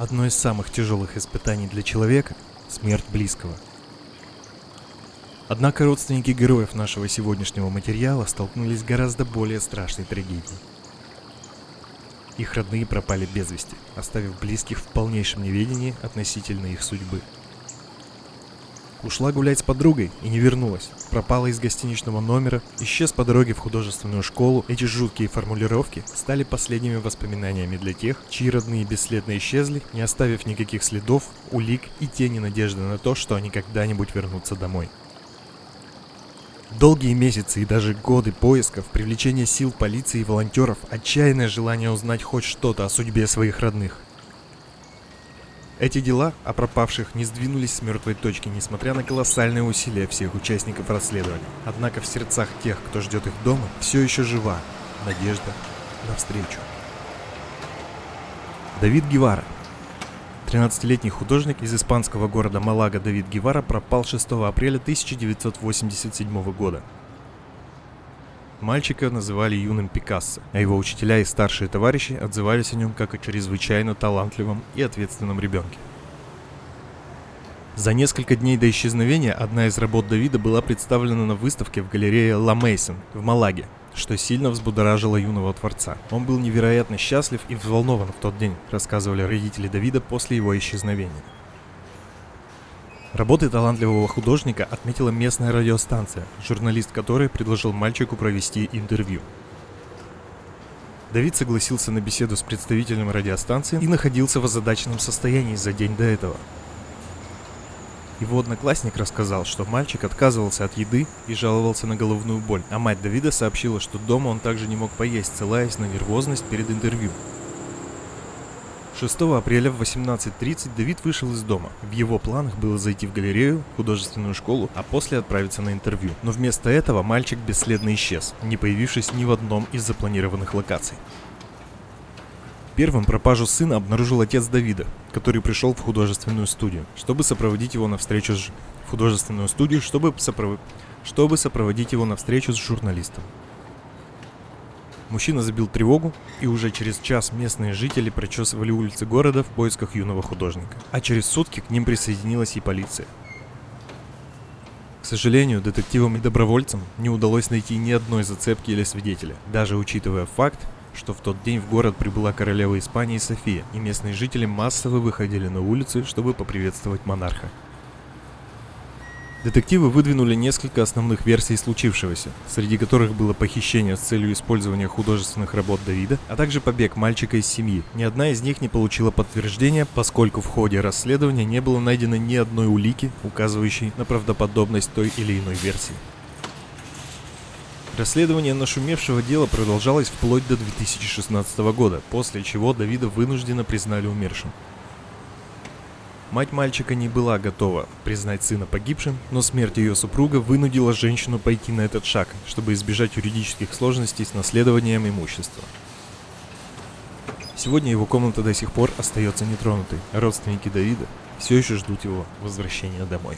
Одно из самых тяжелых испытаний для человека – смерть близкого. Однако родственники героев нашего сегодняшнего материала столкнулись с гораздо более страшной трагедией. Их родные пропали без вести, оставив близких в полнейшем неведении относительно их судьбы – Ушла гулять с подругой и не вернулась. Пропала из гостиничного номера, исчез по дороге в художественную школу. Эти жуткие формулировки стали последними воспоминаниями для тех, чьи родные бесследно исчезли, не оставив никаких следов, улик и тени надежды на то, что они когда-нибудь вернутся домой. Долгие месяцы и даже годы поисков, привлечения сил полиции и волонтеров, отчаянное желание узнать хоть что-то о судьбе своих родных – эти дела о пропавших не сдвинулись с мертвой точки, несмотря на колоссальные усилия всех участников расследования. Однако в сердцах тех, кто ждет их дома, все еще жива надежда на встречу. Давид Гевара 13-летний художник из испанского города Малага Давид Гевара пропал 6 апреля 1987 года. Мальчика называли юным Пикассо, а его учителя и старшие товарищи отзывались о нем как о чрезвычайно талантливом и ответственном ребенке. За несколько дней до исчезновения одна из работ Давида была представлена на выставке в галерее Ла Мейсон в Малаге, что сильно взбудоражило юного творца. Он был невероятно счастлив и взволнован в тот день, рассказывали родители Давида после его исчезновения. Работы талантливого художника отметила местная радиостанция, журналист которой предложил мальчику провести интервью. Давид согласился на беседу с представителем радиостанции и находился в озадаченном состоянии за день до этого. Его одноклассник рассказал, что мальчик отказывался от еды и жаловался на головную боль, а мать Давида сообщила, что дома он также не мог поесть, ссылаясь на нервозность перед интервью. 6 апреля в 18.30 Давид вышел из дома. В его планах было зайти в галерею, художественную школу, а после отправиться на интервью. Но вместо этого мальчик бесследно исчез, не появившись ни в одном из запланированных локаций. Первым пропажу сына обнаружил отец Давида, который пришел в художественную студию, чтобы сопроводить его на встречу с в художественную студию, чтобы, сопров... чтобы сопроводить его на встречу с журналистом. Мужчина забил тревогу, и уже через час местные жители прочесывали улицы города в поисках юного художника. А через сутки к ним присоединилась и полиция. К сожалению, детективам и добровольцам не удалось найти ни одной зацепки или свидетеля, даже учитывая факт, что в тот день в город прибыла королева Испании София, и местные жители массово выходили на улицы, чтобы поприветствовать монарха. Детективы выдвинули несколько основных версий случившегося, среди которых было похищение с целью использования художественных работ Давида, а также побег мальчика из семьи. Ни одна из них не получила подтверждения, поскольку в ходе расследования не было найдено ни одной улики, указывающей на правдоподобность той или иной версии. Расследование нашумевшего дела продолжалось вплоть до 2016 года, после чего Давида вынужденно признали умершим. Мать мальчика не была готова признать сына погибшим, но смерть ее супруга вынудила женщину пойти на этот шаг, чтобы избежать юридических сложностей с наследованием имущества. Сегодня его комната до сих пор остается нетронутой. Родственники Давида все еще ждут его возвращения домой.